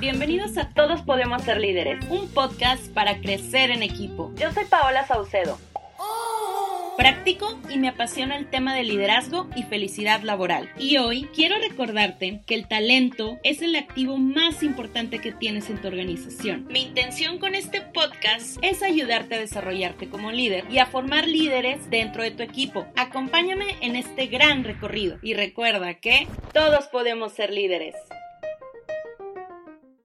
Bienvenidos a Todos Podemos Ser Líderes, un podcast para crecer en equipo. Yo soy Paola Saucedo. Práctico y me apasiona el tema de liderazgo y felicidad laboral. Y hoy quiero recordarte que el talento es el activo más importante que tienes en tu organización. Mi intención con este podcast es ayudarte a desarrollarte como líder y a formar líderes dentro de tu equipo. Acompáñame en este gran recorrido y recuerda que todos podemos ser líderes.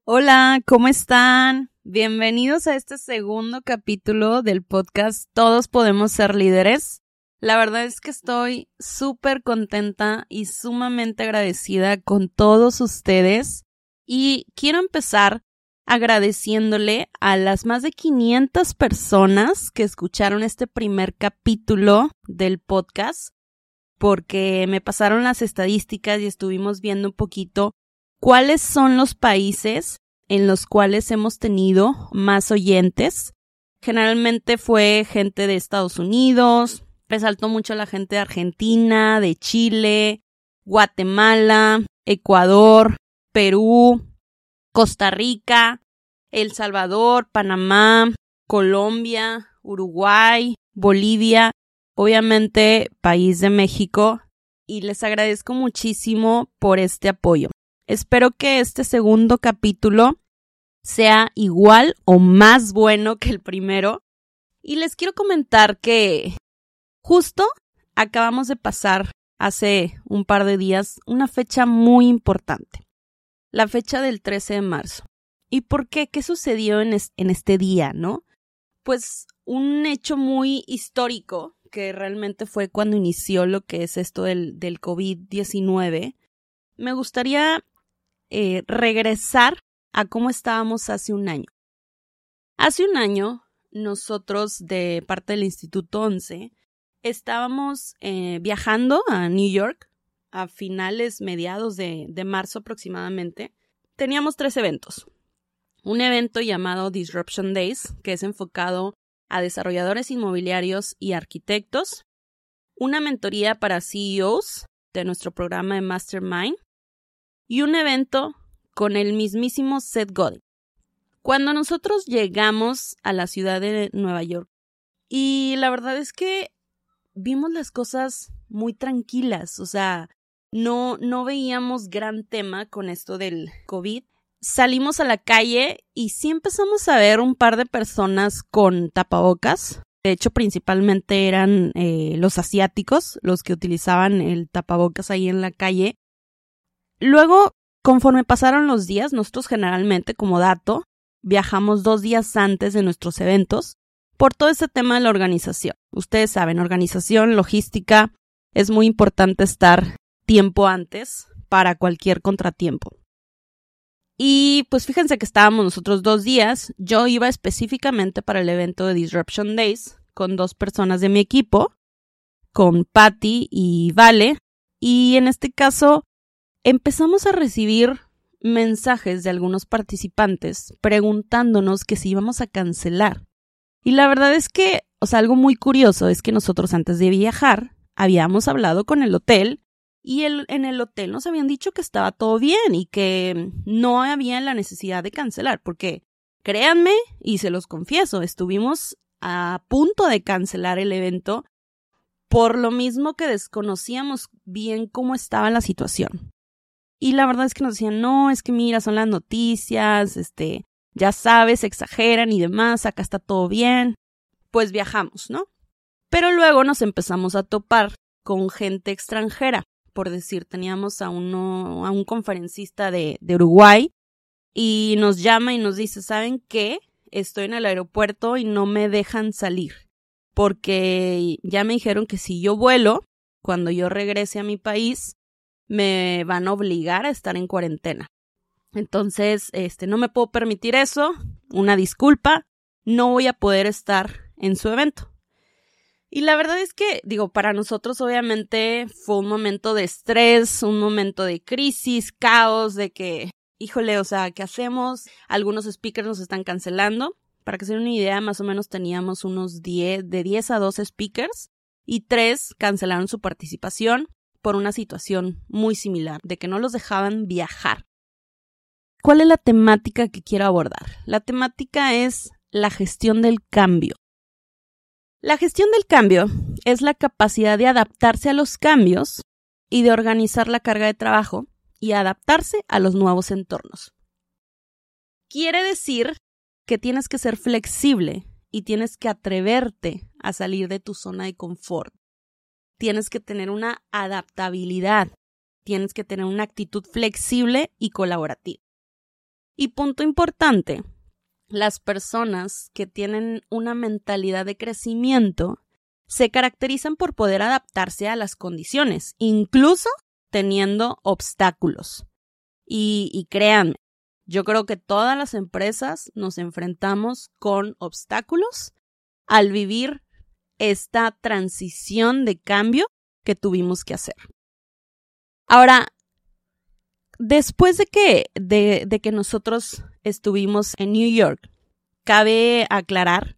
Hola, ¿cómo están? Bienvenidos a este segundo capítulo del podcast Todos podemos ser líderes. La verdad es que estoy súper contenta y sumamente agradecida con todos ustedes y quiero empezar agradeciéndole a las más de 500 personas que escucharon este primer capítulo del podcast porque me pasaron las estadísticas y estuvimos viendo un poquito cuáles son los países en los cuales hemos tenido más oyentes. Generalmente fue gente de Estados Unidos, resaltó mucho la gente de Argentina, de Chile, Guatemala, Ecuador, Perú, Costa Rica, El Salvador, Panamá, Colombia, Uruguay, Bolivia, obviamente país de México, y les agradezco muchísimo por este apoyo. Espero que este segundo capítulo sea igual o más bueno que el primero. Y les quiero comentar que justo acabamos de pasar hace un par de días una fecha muy importante. La fecha del 13 de marzo. ¿Y por qué? ¿Qué sucedió en, este día, no? Pues un hecho muy histórico que realmente fue cuando inició lo que es esto del, del COVID-19. Me gustaría eh, regresar a cómo estábamos hace un año. Hace un año, nosotros de parte del Instituto 11 estábamos eh, viajando a New York a finales, mediados de, de marzo aproximadamente. Teníamos tres eventos. Un evento llamado Disruption Days, que es enfocado a desarrolladores inmobiliarios y arquitectos. Una mentoría para CEOs de nuestro programa de Mastermind y un evento con el mismísimo Seth Godin. Cuando nosotros llegamos a la ciudad de Nueva York, y la verdad es que vimos las cosas muy tranquilas, o sea, no, no veíamos gran tema con esto del COVID. Salimos a la calle y sí empezamos a ver un par de personas con tapabocas. De hecho, principalmente eran eh, los asiáticos los que utilizaban el tapabocas ahí en la calle. Luego, conforme pasaron los días, nosotros generalmente, como dato, viajamos dos días antes de nuestros eventos por todo ese tema de la organización. Ustedes saben, organización, logística, es muy importante estar tiempo antes para cualquier contratiempo. Y pues fíjense que estábamos nosotros dos días. Yo iba específicamente para el evento de Disruption Days con dos personas de mi equipo, con Patty y Vale. Y en este caso empezamos a recibir mensajes de algunos participantes preguntándonos que si íbamos a cancelar. Y la verdad es que, o sea, algo muy curioso es que nosotros antes de viajar habíamos hablado con el hotel y el, en el hotel nos habían dicho que estaba todo bien y que no había la necesidad de cancelar, porque créanme, y se los confieso, estuvimos a punto de cancelar el evento por lo mismo que desconocíamos bien cómo estaba la situación. Y la verdad es que nos decían, no, es que mira, son las noticias, este, ya sabes, exageran y demás, acá está todo bien. Pues viajamos, ¿no? Pero luego nos empezamos a topar con gente extranjera. Por decir, teníamos a uno, a un conferencista de, de Uruguay y nos llama y nos dice, ¿saben qué? Estoy en el aeropuerto y no me dejan salir. Porque ya me dijeron que si yo vuelo, cuando yo regrese a mi país, me van a obligar a estar en cuarentena. Entonces, este, no me puedo permitir eso, una disculpa, no voy a poder estar en su evento. Y la verdad es que, digo, para nosotros obviamente fue un momento de estrés, un momento de crisis, caos, de que, híjole, o sea, ¿qué hacemos? Algunos speakers nos están cancelando. Para que se den una idea, más o menos teníamos unos 10, de 10 a 12 speakers y tres cancelaron su participación por una situación muy similar, de que no los dejaban viajar. ¿cuál es la temática que quiero abordar? La temática es la gestión del cambio. La gestión del cambio es la capacidad de adaptarse a los cambios y de organizar la carga de trabajo y adaptarse a los nuevos entornos. Quiere decir que tienes que ser flexible y tienes que atreverte a salir de tu zona de confort. Tienes que tener una adaptabilidad, tienes que tener una actitud flexible y colaborativa. Y punto importante, las personas que tienen una mentalidad de crecimiento se caracterizan por poder adaptarse a las condiciones, incluso teniendo obstáculos. Y, y créanme, yo creo que todas las empresas nos enfrentamos con obstáculos al vivir esta transición de cambio que tuvimos que hacer. Ahora, después de que, de, que nosotros estuvimos en New York, cabe aclarar,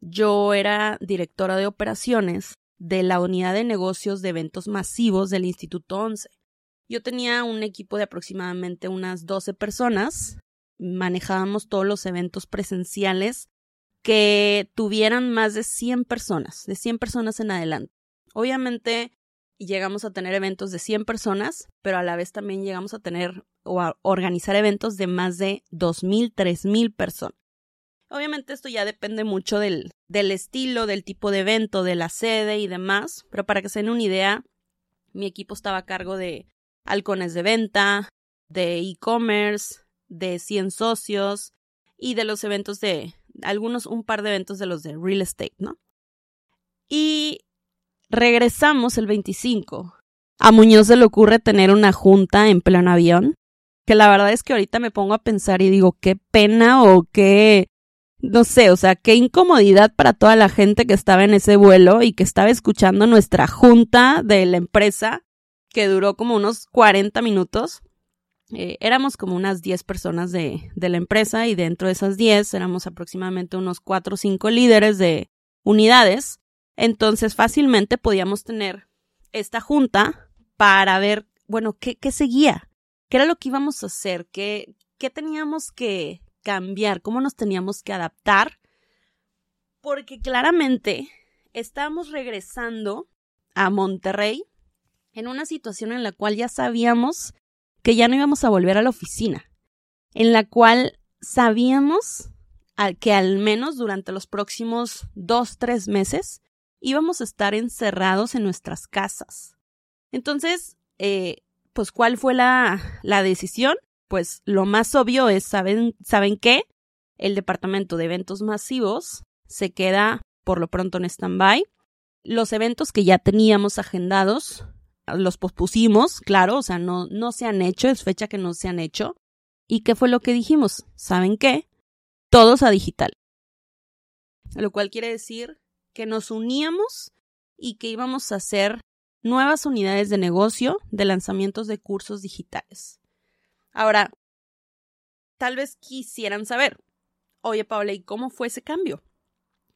yo era directora de operaciones de la unidad de negocios de eventos masivos del Instituto 11. Yo tenía un equipo de aproximadamente unas 12 personas. Manejábamos todos los eventos presenciales que tuvieran más de 100 personas, de 100 personas en adelante. Obviamente llegamos a tener eventos de 100 personas, pero a la vez también llegamos a tener o a organizar eventos de más de 2.000, 3.000 personas. Obviamente esto ya depende mucho del, del estilo, del tipo de evento, de la sede y demás, pero para que se den una idea, mi equipo estaba a cargo de halcones de venta, de e-commerce, de 100 socios y de los eventos de algunos, un par de eventos de los de real estate, ¿no? Y regresamos el 25. A Muñoz se le ocurre tener una junta en pleno avión, que la verdad es que ahorita me pongo a pensar y digo, qué pena o qué, no sé, o sea, qué incomodidad para toda la gente que estaba en ese vuelo y que estaba escuchando nuestra junta de la empresa, que duró como unos 40 minutos. Eh, éramos como unas 10 personas de, de la empresa y dentro de esas 10 éramos aproximadamente unos 4 o 5 líderes de unidades. Entonces fácilmente podíamos tener esta junta para ver, bueno, qué, qué seguía, qué era lo que íbamos a hacer, qué, qué teníamos que cambiar, cómo nos teníamos que adaptar, porque claramente estábamos regresando a Monterrey en una situación en la cual ya sabíamos que ya no íbamos a volver a la oficina, en la cual sabíamos que al menos durante los próximos dos, tres meses íbamos a estar encerrados en nuestras casas. Entonces, eh, pues, ¿cuál fue la, la decisión? Pues lo más obvio es, ¿saben, ¿saben qué? El departamento de eventos masivos se queda por lo pronto en stand-by. Los eventos que ya teníamos agendados los pospusimos, claro, o sea, no, no se han hecho, es fecha que no se han hecho. ¿Y qué fue lo que dijimos? ¿Saben qué? Todos a digital. Lo cual quiere decir que nos uníamos y que íbamos a hacer nuevas unidades de negocio de lanzamientos de cursos digitales. Ahora, tal vez quisieran saber, oye Paula, ¿y cómo fue ese cambio?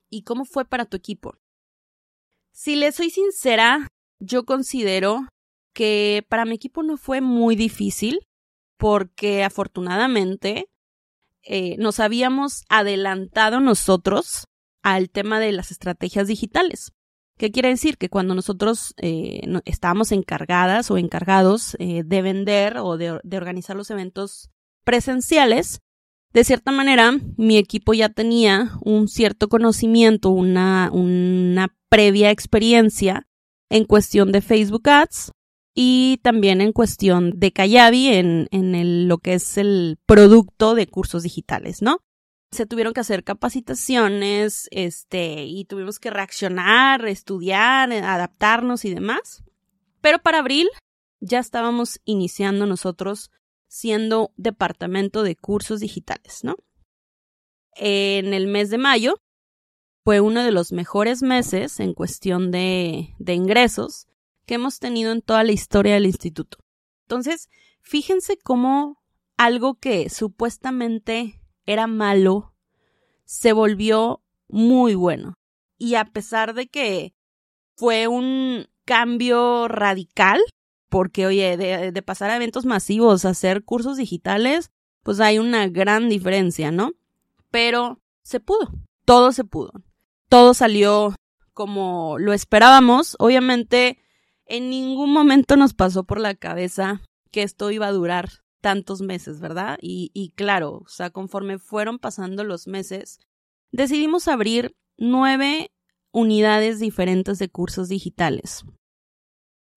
¿Y cómo fue para tu equipo? Si les soy sincera, yo considero que para mi equipo no fue muy difícil porque afortunadamente eh, nos habíamos adelantado nosotros al tema de las estrategias digitales. ¿Qué quiere decir? Que cuando nosotros eh, estábamos encargadas o encargados eh, de vender o de, de, organizar los eventos presenciales, de cierta manera mi equipo ya tenía un cierto conocimiento, una, una previa experiencia en cuestión de Facebook Ads y también en cuestión de Kayabi en, en lo que es el producto de cursos digitales, ¿no? Se tuvieron que hacer capacitaciones, este, y tuvimos que reaccionar, estudiar, adaptarnos y demás. Pero para abril ya estábamos iniciando nosotros siendo departamento de cursos digitales, ¿no? En el mes de mayo fue uno de los mejores meses en cuestión de, ingresos que hemos tenido en toda la historia del instituto. Entonces, fíjense cómo algo que supuestamente era malo se volvió muy bueno. Y a pesar de que fue un cambio radical, porque oye, de, de pasar a eventos masivos a hacer cursos digitales, pues hay una gran diferencia, ¿no? Pero se pudo, todo se pudo. Todo salió como lo esperábamos. Obviamente, en ningún momento nos pasó por la cabeza que esto iba a durar tantos meses, ¿verdad? Y, claro, o sea, conforme fueron pasando los meses, decidimos abrir nueve unidades diferentes de cursos digitales.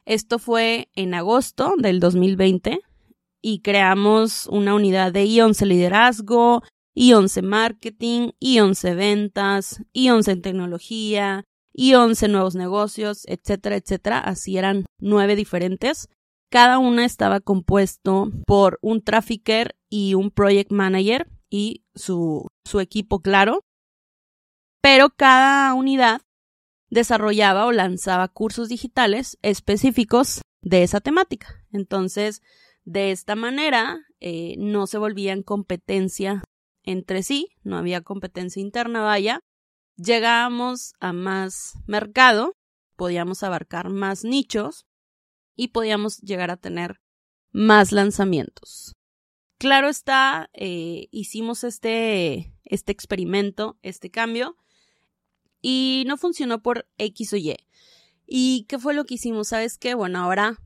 Esto fue en agosto del 2020 y creamos una unidad de I11 liderazgo, I11 marketing, I11 ventas, I11 tecnología, I11 nuevos negocios, etcétera, etcétera. Así eran nueve diferentes. Cada una estaba compuesto por un trafficker y un project manager y su, su equipo, claro. Pero cada unidad desarrollaba o lanzaba cursos digitales específicos de esa temática. Entonces, de esta manera, eh, no se volvían competencia entre sí, no había competencia interna, vaya. Llegábamos a más mercado, podíamos abarcar más nichos y podíamos llegar a tener más lanzamientos. Claro está, eh, hicimos este, este experimento, este cambio, y no funcionó por X o Y. ¿Y qué fue lo que hicimos? ¿Sabes qué? Bueno, ahora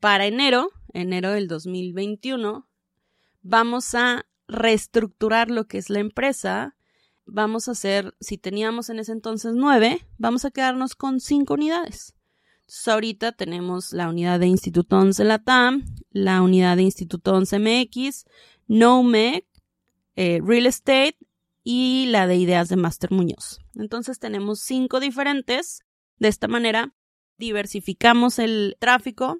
para enero, enero del 2021, vamos a reestructurar lo que es la empresa. Vamos a hacer, si teníamos en ese entonces nueve, vamos a quedarnos con cinco unidades. Entonces, ahorita tenemos la unidad de Instituto 11 Latam, la unidad de Instituto 11 MX, NOMEC, eh, Real Estate y la de ideas de Master Muñoz. Entonces tenemos cinco diferentes. De esta manera diversificamos el tráfico,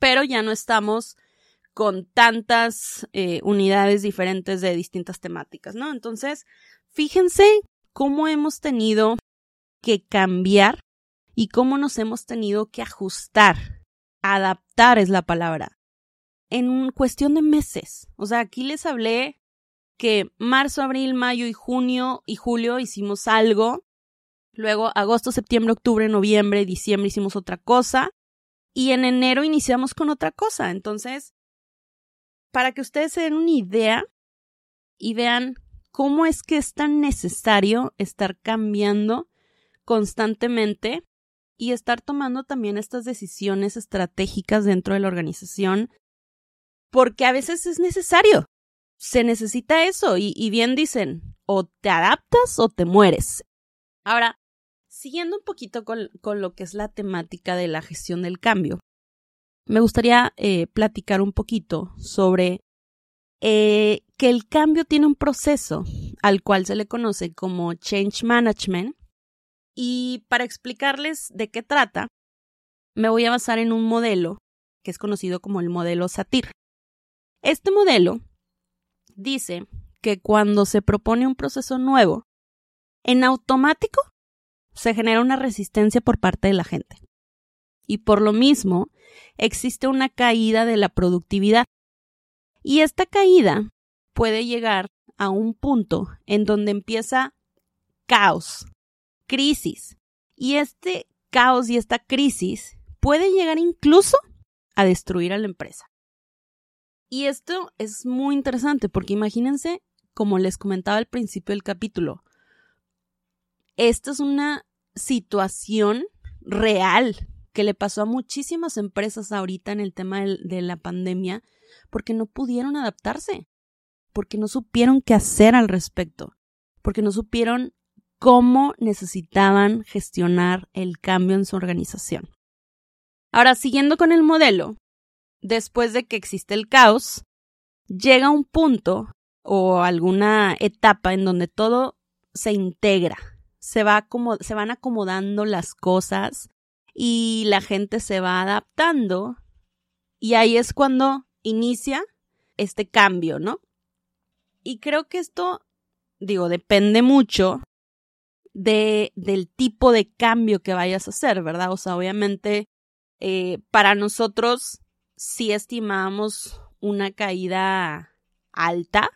pero ya no estamos con tantas eh, unidades diferentes de distintas temáticas, ¿no? Entonces, fíjense cómo hemos tenido que cambiar y cómo nos hemos tenido que ajustar. Adaptar es la palabra. En cuestión de meses. O sea, aquí les hablé que marzo, abril, mayo y junio y julio hicimos algo. Luego agosto, septiembre, octubre, noviembre, diciembre hicimos otra cosa. Y en enero iniciamos con otra cosa. Entonces, para que ustedes se den una idea y vean cómo es que es tan necesario estar cambiando constantemente y estar tomando también estas decisiones estratégicas dentro de la organización, porque a veces es necesario se necesita eso y, bien dicen, o te adaptas o te mueres. Ahora, siguiendo un poquito con, lo que es la temática de la gestión del cambio, me gustaría eh, platicar un poquito sobre eh, que el cambio tiene un proceso al cual se le conoce como Change Management y para explicarles de qué trata, me voy a basar en un modelo que es conocido como el modelo SATIR. Este modelo dice que cuando se propone un proceso nuevo, en automático se genera una resistencia por parte de la gente. Y por lo mismo, existe una caída de la productividad. Y esta caída puede llegar a un punto en donde empieza caos, crisis. Y este caos y esta crisis puede llegar incluso a destruir a la empresa. Y esto es muy interesante porque imagínense, como les comentaba al principio del capítulo, esta es una situación real que le pasó a muchísimas empresas ahorita en el tema de la pandemia porque no pudieron adaptarse, porque no supieron qué hacer al respecto, porque no supieron cómo necesitaban gestionar el cambio en su organización. Ahora, siguiendo con el modelo, después de que existe el caos, llega un punto o alguna etapa en donde todo se integra, se, va como, se van acomodando las cosas y la gente se va adaptando y ahí es cuando inicia este cambio, ¿no? Y creo que esto, digo, depende mucho de, del tipo de cambio que vayas a hacer, ¿verdad? O sea, obviamente, eh, para nosotros si estimamos una caída alta,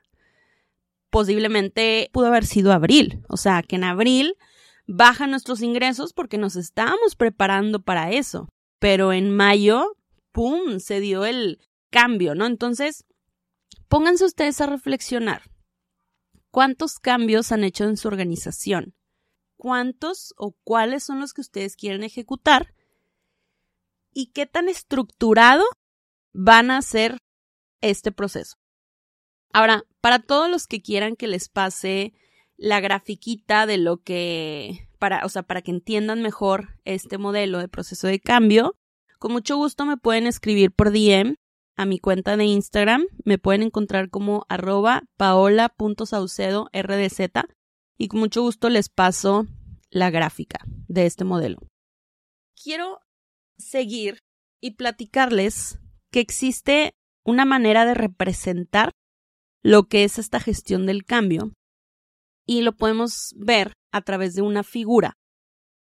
posiblemente pudo haber sido abril. O sea, que en abril bajan nuestros ingresos porque nos estábamos preparando para eso. Pero en mayo, ¡pum!, se dio el cambio, ¿no? Entonces, pónganse ustedes a reflexionar. ¿Cuántos cambios han hecho en su organización? ¿Cuántos o cuáles son los que ustedes quieren ejecutar? ¿Y qué tan estructurado van a ser este proceso? Ahora, para todos los que quieran que les pase la grafiquita de lo que, para, o sea, para que entiendan mejor este modelo de proceso de cambio, con mucho gusto me pueden escribir por DM a mi cuenta de Instagram. Me pueden encontrar como arroba paola.saucedo rdz y con mucho gusto les paso la gráfica de este modelo. Quiero seguir y platicarles que existe una manera de representar lo que es esta gestión del cambio y lo podemos ver a través de una figura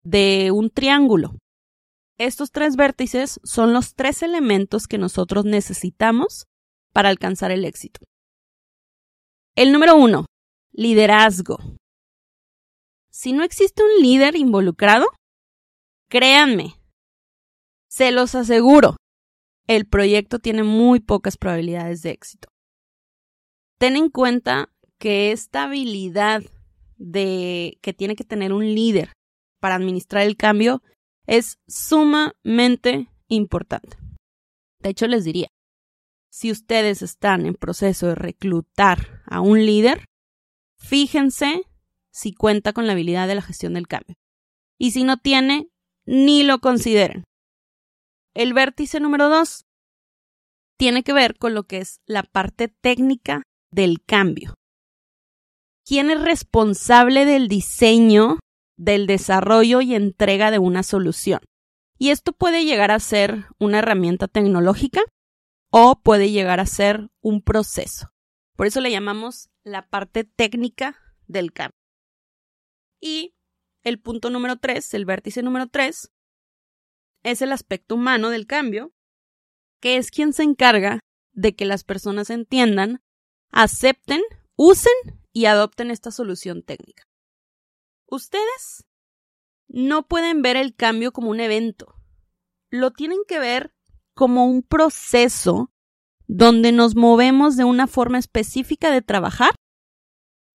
de un triángulo. Estos tres vértices son los tres elementos que nosotros necesitamos para alcanzar el éxito. El número uno, liderazgo. Si no existe un líder involucrado, créanme, se los aseguro, el proyecto tiene muy pocas probabilidades de éxito. Ten en cuenta que esta habilidad de que tiene que tener un líder para administrar el cambio es sumamente importante. De hecho, les diría, si ustedes están en proceso de reclutar a un líder, fíjense si cuenta con la habilidad de la gestión del cambio. Y si no tiene, ni lo consideren. El vértice número dos tiene que ver con lo que es la parte técnica del cambio. ¿Quién es responsable del diseño del desarrollo y entrega de una solución. Y esto puede llegar a ser una herramienta tecnológica o puede llegar a ser un proceso. Por eso le llamamos la parte técnica del cambio. Y el punto número tres, el vértice número tres, es el aspecto humano del cambio, que es quien se encarga de que las personas entiendan, acepten, usen y adopten esta solución técnica. Ustedes no pueden ver el cambio como un evento, lo tienen que ver como un proceso donde nos movemos de una forma específica de trabajar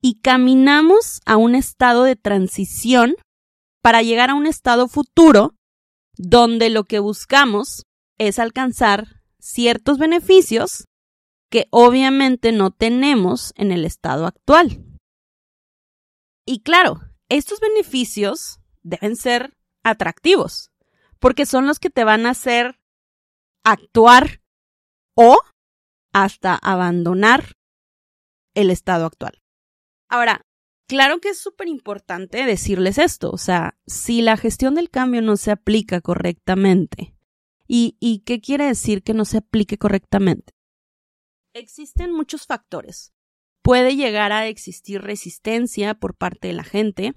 y caminamos a un estado de transición para llegar a un estado futuro donde lo que buscamos es alcanzar ciertos beneficios que obviamente no tenemos en el estado actual. Y claro, estos beneficios deben ser atractivos, porque son los que te van a hacer actuar o hasta abandonar el estado actual. Ahora, claro que es súper importante decirles esto, o sea, si la gestión del cambio no se aplica correctamente, ¿y, y qué quiere decir que no se aplique correctamente? Existen muchos factores. Puede llegar a existir resistencia por parte de la gente,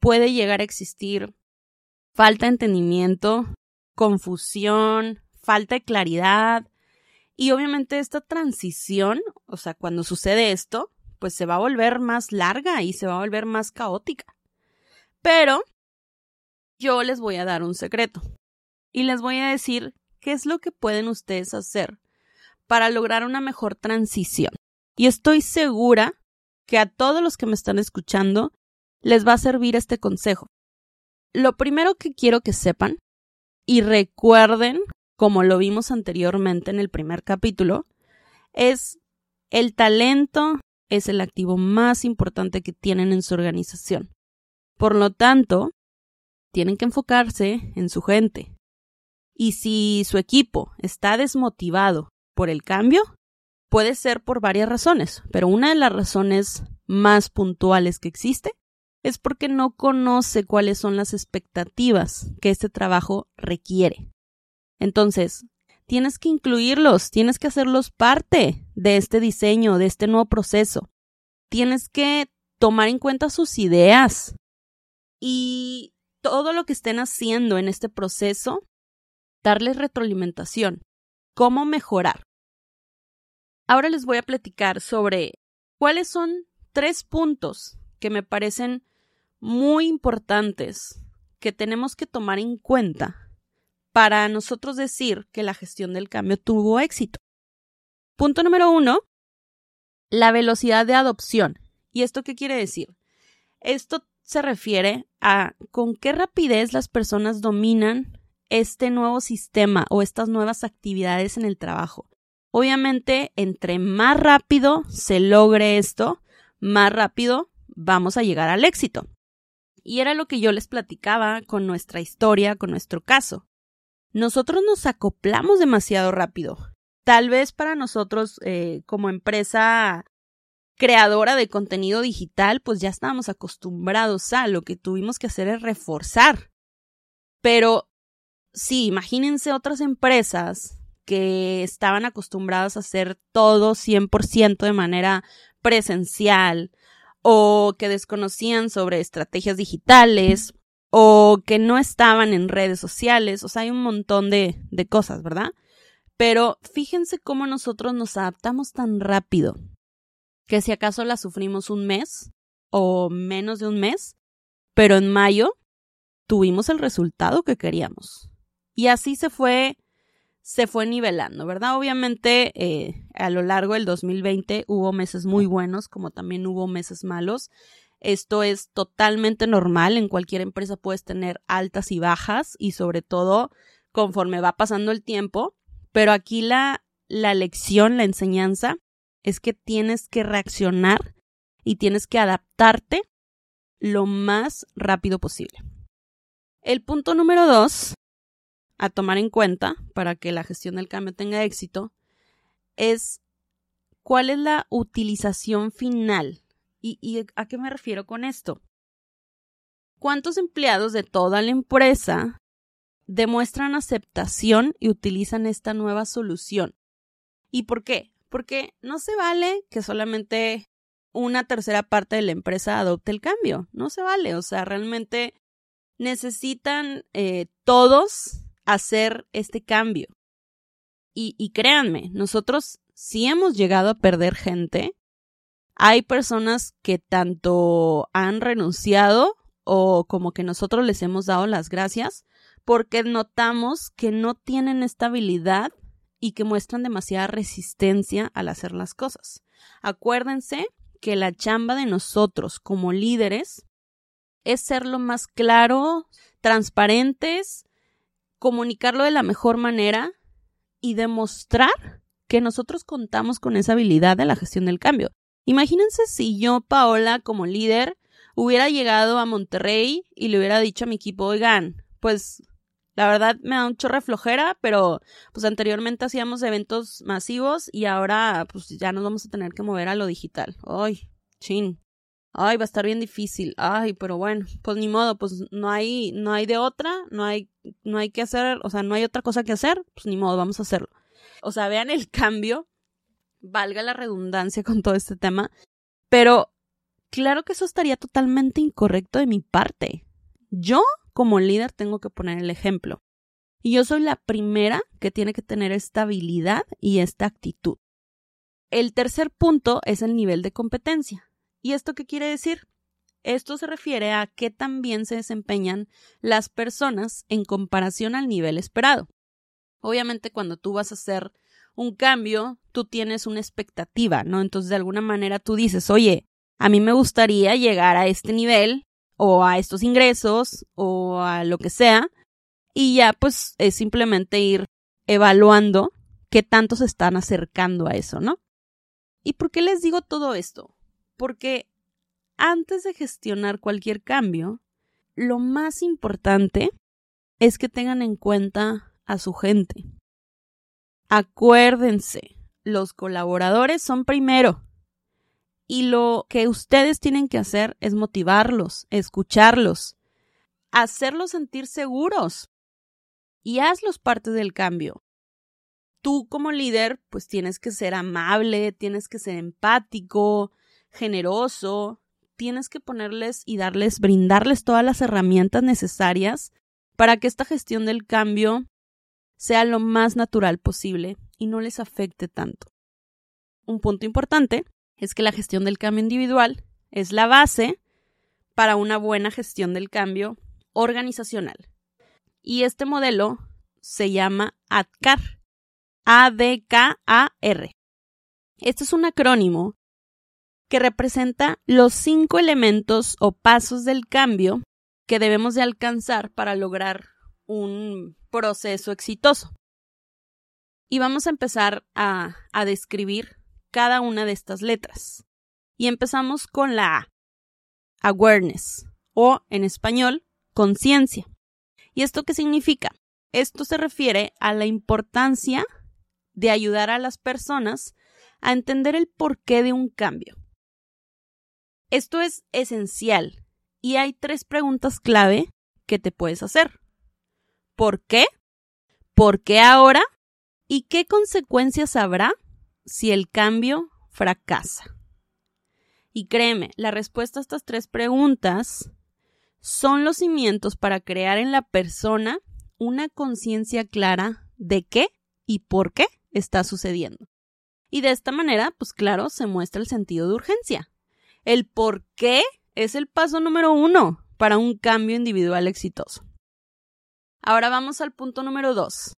puede llegar a existir falta de entendimiento, confusión, falta de claridad y obviamente esta transición, o sea, cuando sucede esto, pues se va a volver más larga y se va a volver más caótica. Pero yo les voy a dar un secreto y les voy a decir qué es lo que pueden ustedes hacer para lograr una mejor transición. Y estoy segura que a todos los que me están escuchando les va a servir este consejo. Lo primero que quiero que sepan y recuerden, como lo vimos anteriormente en el primer capítulo, es el talento es el activo más importante que tienen en su organización. Por lo tanto, tienen que enfocarse en su gente. Y si su equipo está desmotivado por el cambio, puede ser por varias razones, pero una de las razones más puntuales que existe es porque no conoce cuáles son las expectativas que este trabajo requiere. Entonces, tienes que incluirlos, tienes que hacerlos parte de este diseño, de este nuevo proceso. Tienes que tomar en cuenta sus ideas y todo lo que estén haciendo en este proceso, darles retroalimentación, cómo mejorar. Ahora les voy a platicar sobre cuáles son tres puntos que me parecen muy importantes que tenemos que tomar en cuenta para nosotros decir que la gestión del cambio tuvo éxito. Punto número uno, la velocidad de adopción. ¿Y esto qué quiere decir? Esto se refiere a con qué rapidez las personas dominan este nuevo sistema o estas nuevas actividades en el trabajo. Obviamente, entre más rápido se logre esto, más rápido vamos a llegar al éxito. Y era lo que yo les platicaba con nuestra historia, con nuestro caso. Nosotros nos acoplamos demasiado rápido. Tal vez para nosotros eh, como empresa creadora de contenido digital, pues ya estábamos acostumbrados a lo que tuvimos que hacer es reforzar. Pero sí, imagínense otras empresas que estaban acostumbradas a hacer todo 100% de manera presencial o que desconocían sobre estrategias digitales o que no estaban en redes sociales, o sea, hay un montón de, de cosas, ¿verdad? Pero fíjense cómo nosotros nos adaptamos tan rápido, que si acaso la sufrimos un mes o menos de un mes, pero en mayo tuvimos el resultado que queríamos. Y así se fue, se fue nivelando, ¿verdad? Obviamente, eh, a lo largo del 2020 hubo meses muy buenos, como también hubo meses malos. Esto es totalmente normal. En cualquier empresa puedes tener altas y bajas y sobre todo conforme va pasando el tiempo. Pero aquí la, la lección, la enseñanza es que tienes que reaccionar y tienes que adaptarte lo más rápido posible. El punto número dos a tomar en cuenta para que la gestión del cambio tenga éxito es cuál es la utilización final ¿Y, a qué me refiero con esto? ¿Cuántos empleados de toda la empresa demuestran aceptación y utilizan esta nueva solución? ¿Y por qué? Porque no se vale que solamente una tercera parte de la empresa adopte el cambio. No se vale. O sea, realmente necesitan eh, todos hacer este cambio. Y, y créanme, nosotros sí hemos llegado a perder gente hay personas que tanto han renunciado o como que nosotros les hemos dado las gracias porque notamos que no tienen estabilidad y que muestran demasiada resistencia al hacer las cosas. Acuérdense que la chamba de nosotros como líderes es ser lo más claro, transparentes, comunicarlo de la mejor manera y demostrar que nosotros contamos con esa habilidad de la gestión del cambio. Imagínense si yo, Paola, como líder, hubiera llegado a Monterrey y le hubiera dicho a mi equipo, oigan, pues la verdad me da un chorre flojera, pero pues anteriormente hacíamos eventos masivos y ahora pues ya nos vamos a tener que mover a lo digital. Ay, chin. Ay, va a estar bien difícil. Ay, pero bueno, pues ni modo, pues no hay no hay de otra, no hay no hay que hacer, o sea, no hay otra cosa que hacer, pues ni modo, vamos a hacerlo. O sea, vean el cambio valga la redundancia con todo este tema, pero claro que eso estaría totalmente incorrecto de mi parte. Yo, como líder, tengo que poner el ejemplo. Y yo soy la primera que tiene que tener esta habilidad y esta actitud. El tercer punto es el nivel de competencia. ¿Y esto qué quiere decir? Esto se refiere a qué tan bien se desempeñan las personas en comparación al nivel esperado. Obviamente cuando tú vas a hacer un cambio, tú tienes una expectativa, ¿no? Entonces, de alguna manera tú dices, oye, a mí me gustaría llegar a este nivel o a estos ingresos o a lo que sea, y ya pues es simplemente ir evaluando qué tanto se están acercando a eso, ¿no? ¿Y por qué les digo todo esto? Porque antes de gestionar cualquier cambio, lo más importante es que tengan en cuenta a su gente. Acuérdense, los colaboradores son primero. Y lo que ustedes tienen que hacer es motivarlos, escucharlos, hacerlos sentir seguros y hazlos parte del cambio. Tú como líder, pues tienes que ser amable, tienes que ser empático, generoso, tienes que ponerles y darles, brindarles todas las herramientas necesarias para que esta gestión del cambio sea lo más natural posible y no les afecte tanto. Un punto importante es que la gestión del cambio individual es la base para una buena gestión del cambio organizacional. Y este modelo se llama ADKAR. A-D-K-A-R. Este es un acrónimo que representa los cinco elementos o pasos del cambio que debemos de alcanzar para lograr un proceso exitoso. Y vamos a empezar a, a describir cada una de estas letras. Y empezamos con la A, awareness, o en español, conciencia. ¿Y esto qué significa? Esto se refiere a la importancia de ayudar a las personas a entender el porqué de un cambio. Esto es esencial y hay tres preguntas clave que te puedes hacer. ¿Por qué? ¿Por qué ahora? ¿Y qué consecuencias habrá si el cambio fracasa? Y créeme, la respuesta a estas tres preguntas son los cimientos para crear en la persona una conciencia clara de qué y por qué está sucediendo. Y de esta manera, pues claro, se muestra el sentido de urgencia. El por qué es el paso número uno para un cambio individual exitoso. Ahora vamos al punto número dos.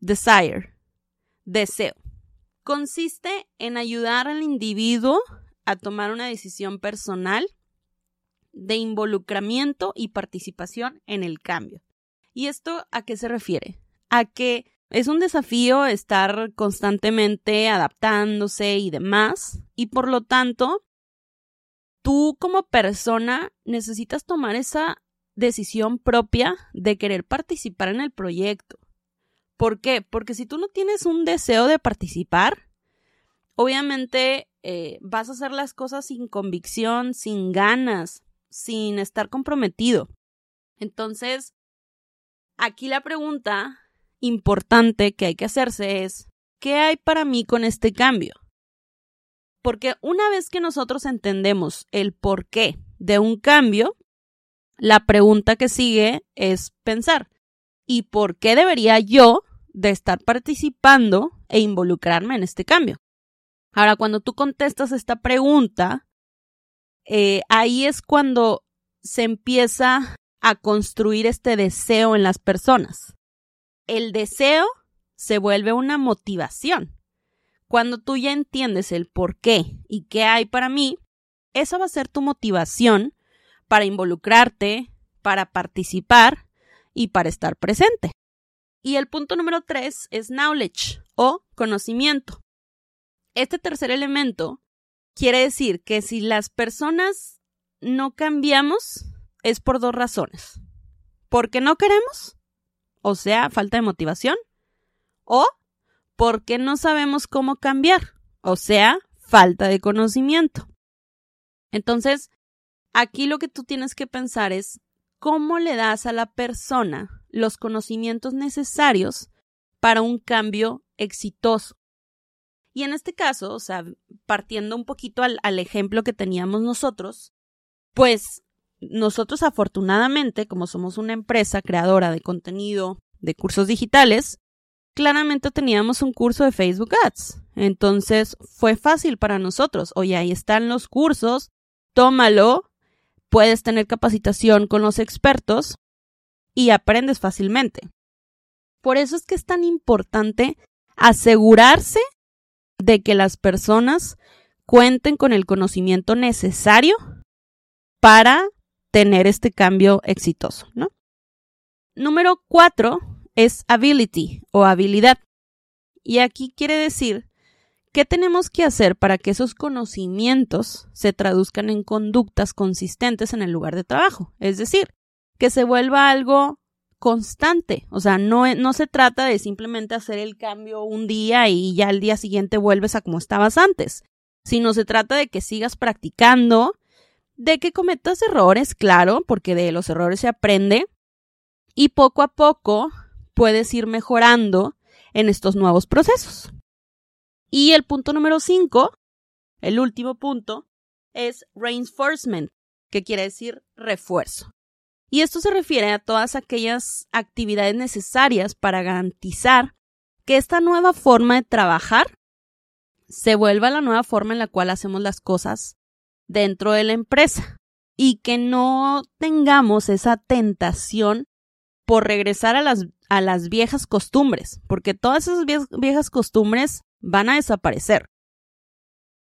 Desire. Deseo. Consiste en ayudar al individuo a tomar una decisión personal de involucramiento y participación en el cambio. ¿Y esto a qué se refiere? A que es un desafío estar constantemente adaptándose y demás, y por lo tanto, tú como persona necesitas tomar esa decisión propia de querer participar en el proyecto. ¿Por qué? Porque si tú no tienes un deseo de participar, obviamente eh, vas a hacer las cosas sin convicción, sin ganas, sin estar comprometido. Entonces, aquí la pregunta importante que hay que hacerse es, ¿qué hay para mí con este cambio? Porque una vez que nosotros entendemos el porqué de un cambio, la pregunta que sigue es pensar, ¿y por qué debería yo de estar participando e involucrarme en este cambio? Ahora, cuando tú contestas esta pregunta, eh, ahí es cuando se empieza a construir este deseo en las personas. El deseo se vuelve una motivación. Cuando tú ya entiendes el por qué y qué hay para mí, esa va a ser tu motivación para involucrarte, para participar y para estar presente. Y el punto número tres es knowledge o conocimiento. Este tercer elemento quiere decir que si las personas no cambiamos es por dos razones. Porque no queremos, o sea, falta de motivación, o porque no sabemos cómo cambiar, o sea, falta de conocimiento. Entonces, aquí lo que tú tienes que pensar es cómo le das a la persona los conocimientos necesarios para un cambio exitoso. Y en este caso, o sea, partiendo un poquito al, al ejemplo que teníamos nosotros, pues nosotros afortunadamente, como somos una empresa creadora de contenido de cursos digitales, claramente teníamos un curso de Facebook Ads. Entonces fue fácil para nosotros. Oye, ahí están los cursos, tómalo, puedes tener capacitación con los expertos y aprendes fácilmente. Por eso es que es tan importante asegurarse de que las personas cuenten con el conocimiento necesario para tener este cambio exitoso, ¿no? Número cuatro es ability o habilidad. Y aquí quiere decir qué tenemos que hacer para que esos conocimientos se traduzcan en conductas consistentes en el lugar de trabajo. Es decir, que se vuelva algo constante. O sea, no, no se trata de simplemente hacer el cambio un día y ya al día siguiente vuelves a como estabas antes, sino se trata de que sigas practicando, de que cometas errores, claro, porque de los errores se aprende, y poco a poco puedes ir mejorando en estos nuevos procesos. Y el punto número 5, el último punto, es reinforcement, que quiere decir refuerzo. Y esto se refiere a todas aquellas actividades necesarias para garantizar que esta nueva forma de trabajar se vuelva la nueva forma en la cual hacemos las cosas dentro de la empresa y que no tengamos esa tentación por regresar a las, a las viejas costumbres, porque todas esas viejas costumbres van a desaparecer.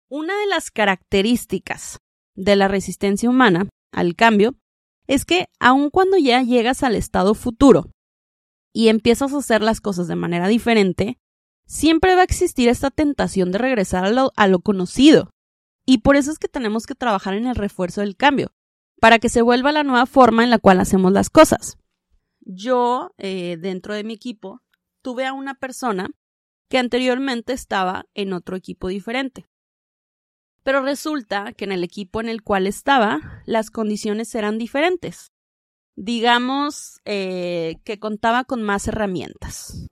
Una de las características de la resistencia humana al cambio es que aun cuando ya llegas al estado futuro y empiezas a hacer las cosas de manera diferente, siempre va a existir esta tentación de regresar a lo, a lo conocido. Y por eso es que tenemos que trabajar en el refuerzo del cambio, para que se vuelva la nueva forma en la cual hacemos las cosas. Yo, eh, dentro de mi equipo, tuve a una persona que anteriormente estaba en otro equipo diferente. Pero resulta que en el equipo en el cual estaba, las condiciones eran diferentes. Digamos eh, que contaba con más herramientas.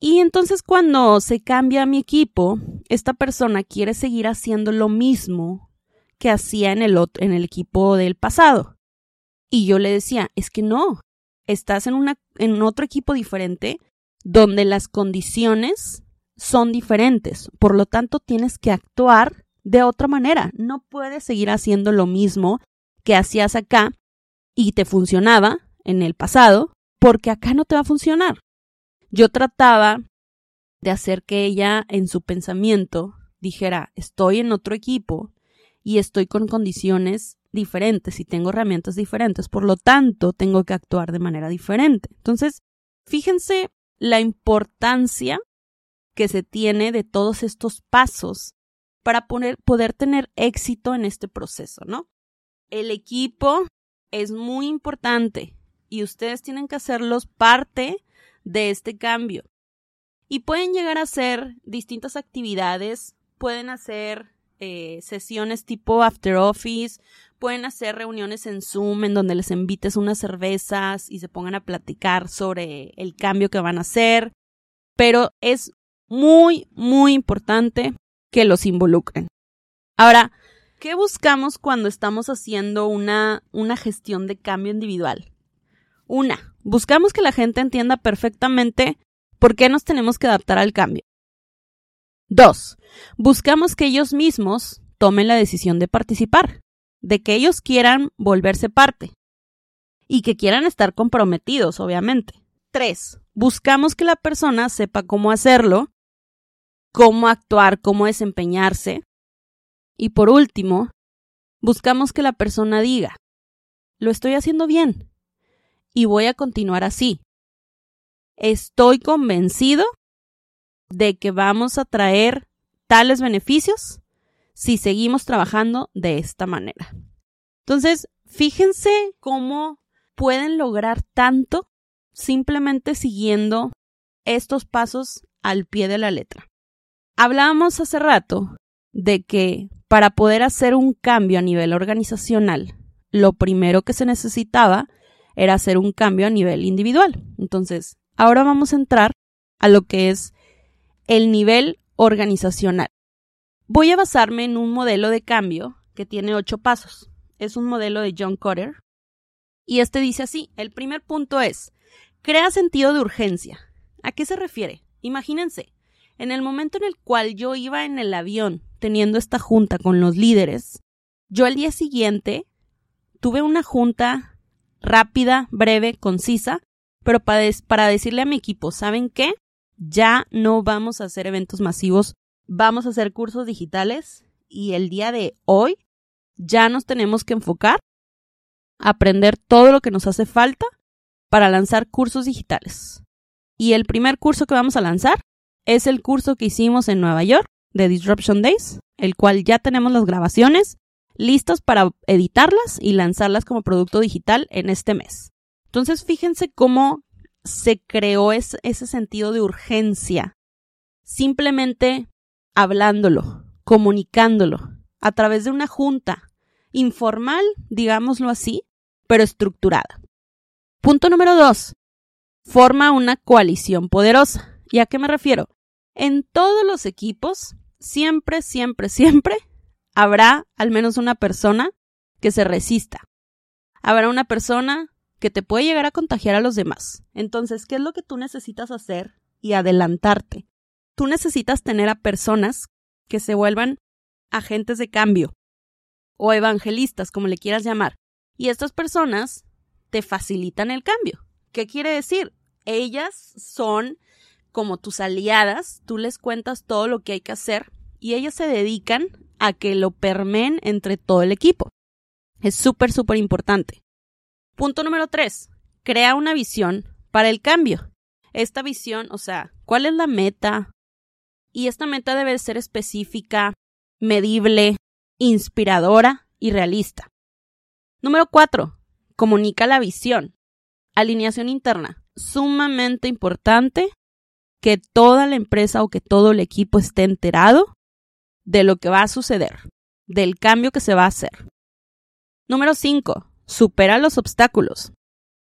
Y entonces cuando se cambia mi equipo, esta persona quiere seguir haciendo lo mismo que hacía en el, en el equipo del pasado. Y yo le decía, es que no, estás en, otro equipo diferente donde las condiciones son diferentes. Por lo tanto, tienes que actuar de otra manera. No puedes seguir haciendo lo mismo que hacías acá y te funcionaba en el pasado, porque acá no te va a funcionar. Yo trataba de hacer que ella en su pensamiento dijera, estoy en otro equipo y estoy con condiciones diferentes y tengo herramientas diferentes, por lo tanto tengo que actuar de manera diferente. Entonces, fíjense la importancia que se tiene de todos estos pasos para poder tener éxito en este proceso, ¿no? El equipo es muy importante y ustedes tienen que hacerlos parte de este cambio. Y pueden llegar a hacer distintas actividades, pueden hacer eh, sesiones tipo after office, pueden hacer reuniones en Zoom en donde les invites unas cervezas y se pongan a platicar sobre el cambio que van a hacer, pero es muy, muy importante que los involucren. Ahora, ¿qué buscamos cuando estamos haciendo una, una gestión de cambio individual? Una, buscamos que la gente entienda perfectamente por qué nos tenemos que adaptar al cambio. Dos, buscamos que ellos mismos tomen la decisión de participar, de que ellos quieran volverse parte y que quieran estar comprometidos, obviamente. Tres, buscamos que la persona sepa cómo hacerlo, cómo actuar, cómo desempeñarse. Y por último, buscamos que la persona diga, lo estoy haciendo bien y voy a continuar así. Estoy convencido de que vamos a traer tales beneficios si seguimos trabajando de esta manera. Entonces, fíjense cómo pueden lograr tanto simplemente siguiendo estos pasos al pie de la letra. Hablábamos hace rato de que para poder hacer un cambio a nivel organizacional, lo primero que se necesitaba era hacer un cambio a nivel individual. Entonces, ahora vamos a entrar a lo que es el nivel organizacional. Voy a basarme en un modelo de cambio que tiene ocho pasos. Es un modelo de John Cotter. Y este dice así, el primer punto es, crea sentido de urgencia. ¿A qué se refiere? Imagínense, en el momento en el cual yo iba en el avión teniendo esta junta con los líderes, yo al día siguiente tuve una junta rápida, breve, concisa, pero para, para decirle a mi equipo, ¿saben qué? Ya no vamos a hacer eventos masivos vamos a hacer cursos digitales y el día de hoy ya nos tenemos que enfocar a aprender todo lo que nos hace falta para lanzar cursos digitales. Y el primer curso que vamos a lanzar es el curso que hicimos en Nueva York de Disruption Days, el cual ya tenemos las grabaciones listas para editarlas y lanzarlas como producto digital en este mes. Entonces, fíjense cómo se creó ese, sentido de urgencia. Simplemente hablándolo, comunicándolo, a través de una junta informal, digámoslo así, pero estructurada. Punto número dos. Forma una coalición poderosa. ¿Y a qué me refiero? En todos los equipos, siempre, siempre, siempre habrá al menos una persona que se resista. Habrá una persona que te puede llegar a contagiar a los demás. Entonces, ¿qué es lo que tú necesitas hacer y adelantarte? tú necesitas tener a personas que se vuelvan agentes de cambio o evangelistas, como le quieras llamar. Y estas personas te facilitan el cambio. ¿Qué quiere decir? Ellas son como tus aliadas, tú les cuentas todo lo que hay que hacer y ellas se dedican a que lo permeen entre todo el equipo. Es súper, súper importante. Punto número tres, crea una visión para el cambio. Esta visión, o sea, ¿cuál es la meta? Y esta meta debe ser específica, medible, inspiradora y realista. Número cuatro, comunica la visión. Alineación interna, sumamente importante que toda la empresa o que todo el equipo esté enterado de lo que va a suceder, del cambio que se va a hacer. Número 5. Supera los obstáculos.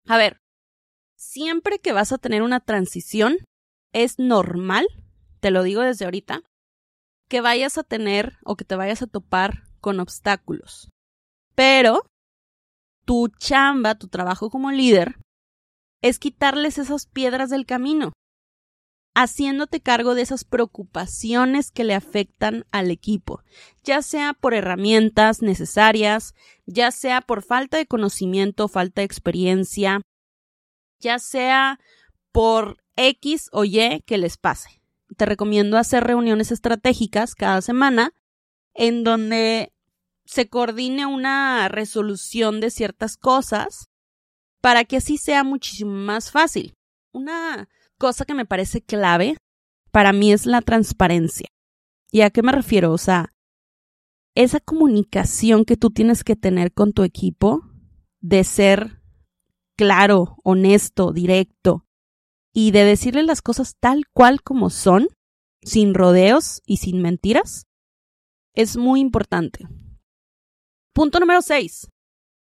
A ver, siempre que vas a tener una transición, es normal, te lo digo desde ahorita, que vayas a tener o que te vayas a topar con obstáculos. Pero tu chamba, tu trabajo como líder, es quitarles esas piedras del camino, haciéndote cargo de esas preocupaciones que le afectan al equipo, ya sea por herramientas necesarias, ya sea por falta de conocimiento, falta de experiencia, ya sea por X o Y que les pase. Te recomiendo hacer reuniones estratégicas cada semana en donde se coordine una resolución de ciertas cosas para que así sea muchísimo más fácil. Una cosa que me parece clave para mí es la transparencia. ¿Y a qué me refiero? O sea, esa comunicación que tú tienes que tener con tu equipo de ser claro, honesto, directo y de decirle las cosas tal cual como son, sin rodeos y sin mentiras, es muy importante. Punto número 6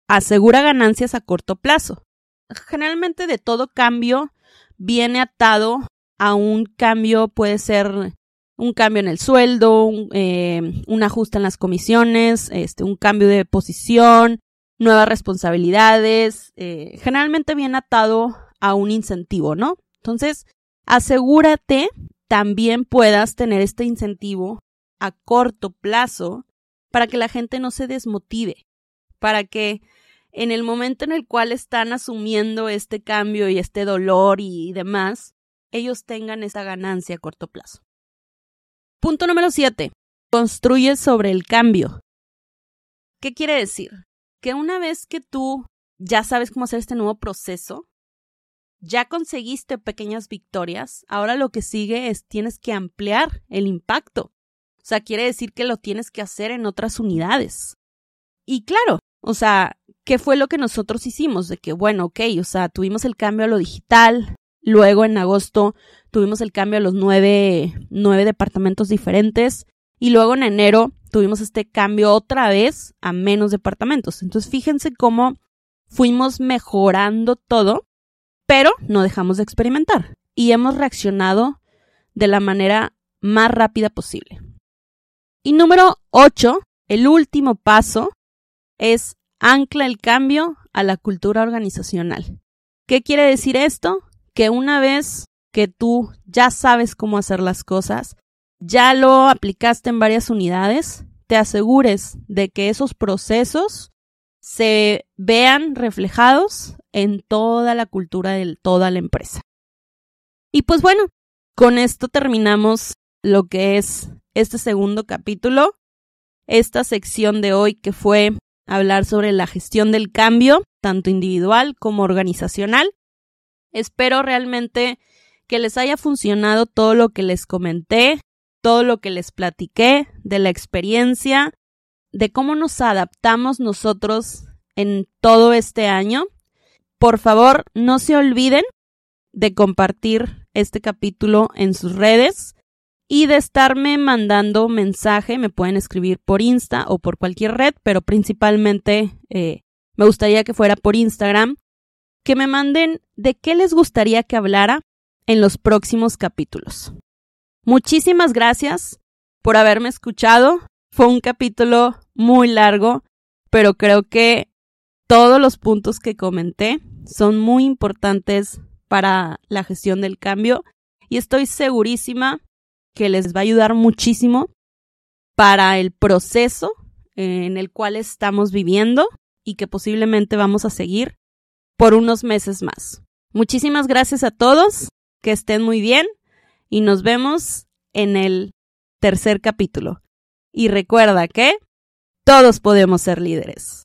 asegura ganancias a corto plazo. Generalmente de todo cambio viene atado a un cambio, puede ser un cambio en el sueldo, un, eh, ajuste en las comisiones, este, un cambio de posición, nuevas responsabilidades. Eh, generalmente viene atado a un incentivo, ¿no? Entonces, asegúrate también puedas tener este incentivo a corto plazo para que la gente no se desmotive, para que en el momento en el cual están asumiendo este cambio y este dolor y demás, ellos tengan esa ganancia a corto plazo. Punto número 7. Construye sobre el cambio. ¿Qué quiere decir? Que una vez que tú ya sabes cómo hacer este nuevo proceso, ya conseguiste pequeñas victorias, ahora lo que sigue es tienes que ampliar el impacto. O sea, quiere decir que lo tienes que hacer en otras unidades. Y claro, o sea, ¿qué fue lo que nosotros hicimos? De que, bueno, ok, o sea, tuvimos el cambio a lo digital, luego en agosto tuvimos el cambio a los nueve, nueve departamentos diferentes, y luego en enero tuvimos este cambio otra vez a menos departamentos. Entonces, fíjense cómo fuimos mejorando todo, pero no dejamos de experimentar y hemos reaccionado de la manera más rápida posible. Y número 8, el último paso es ancla el cambio a la cultura organizacional. ¿Qué quiere decir esto? Que una vez que tú ya sabes cómo hacer las cosas, ya lo aplicaste en varias unidades, te asegures de que esos procesos se vean reflejados en toda la cultura de toda la empresa. Y pues bueno, con esto terminamos lo que es este segundo capítulo, esta sección de hoy que fue hablar sobre la gestión del cambio, tanto individual como organizacional. Espero realmente que les haya funcionado todo lo que les comenté, todo lo que les platiqué de la experiencia, de cómo nos adaptamos nosotros en todo este año. Por favor, no se olviden de compartir este capítulo en sus redes y de estarme mandando mensaje. Me pueden escribir por Insta o por cualquier red, pero principalmente eh, me gustaría que fuera por Instagram. Que me manden de qué les gustaría que hablara en los próximos capítulos. Muchísimas gracias por haberme escuchado. Fue un capítulo muy largo, pero creo que todos los puntos que comenté son muy importantes para la gestión del cambio y estoy segurísima que les va a ayudar muchísimo para el proceso en el cual estamos viviendo y que posiblemente vamos a seguir por unos meses más. Muchísimas gracias a todos, que estén muy bien y nos vemos en el tercer capítulo. Y recuerda que todos podemos ser líderes.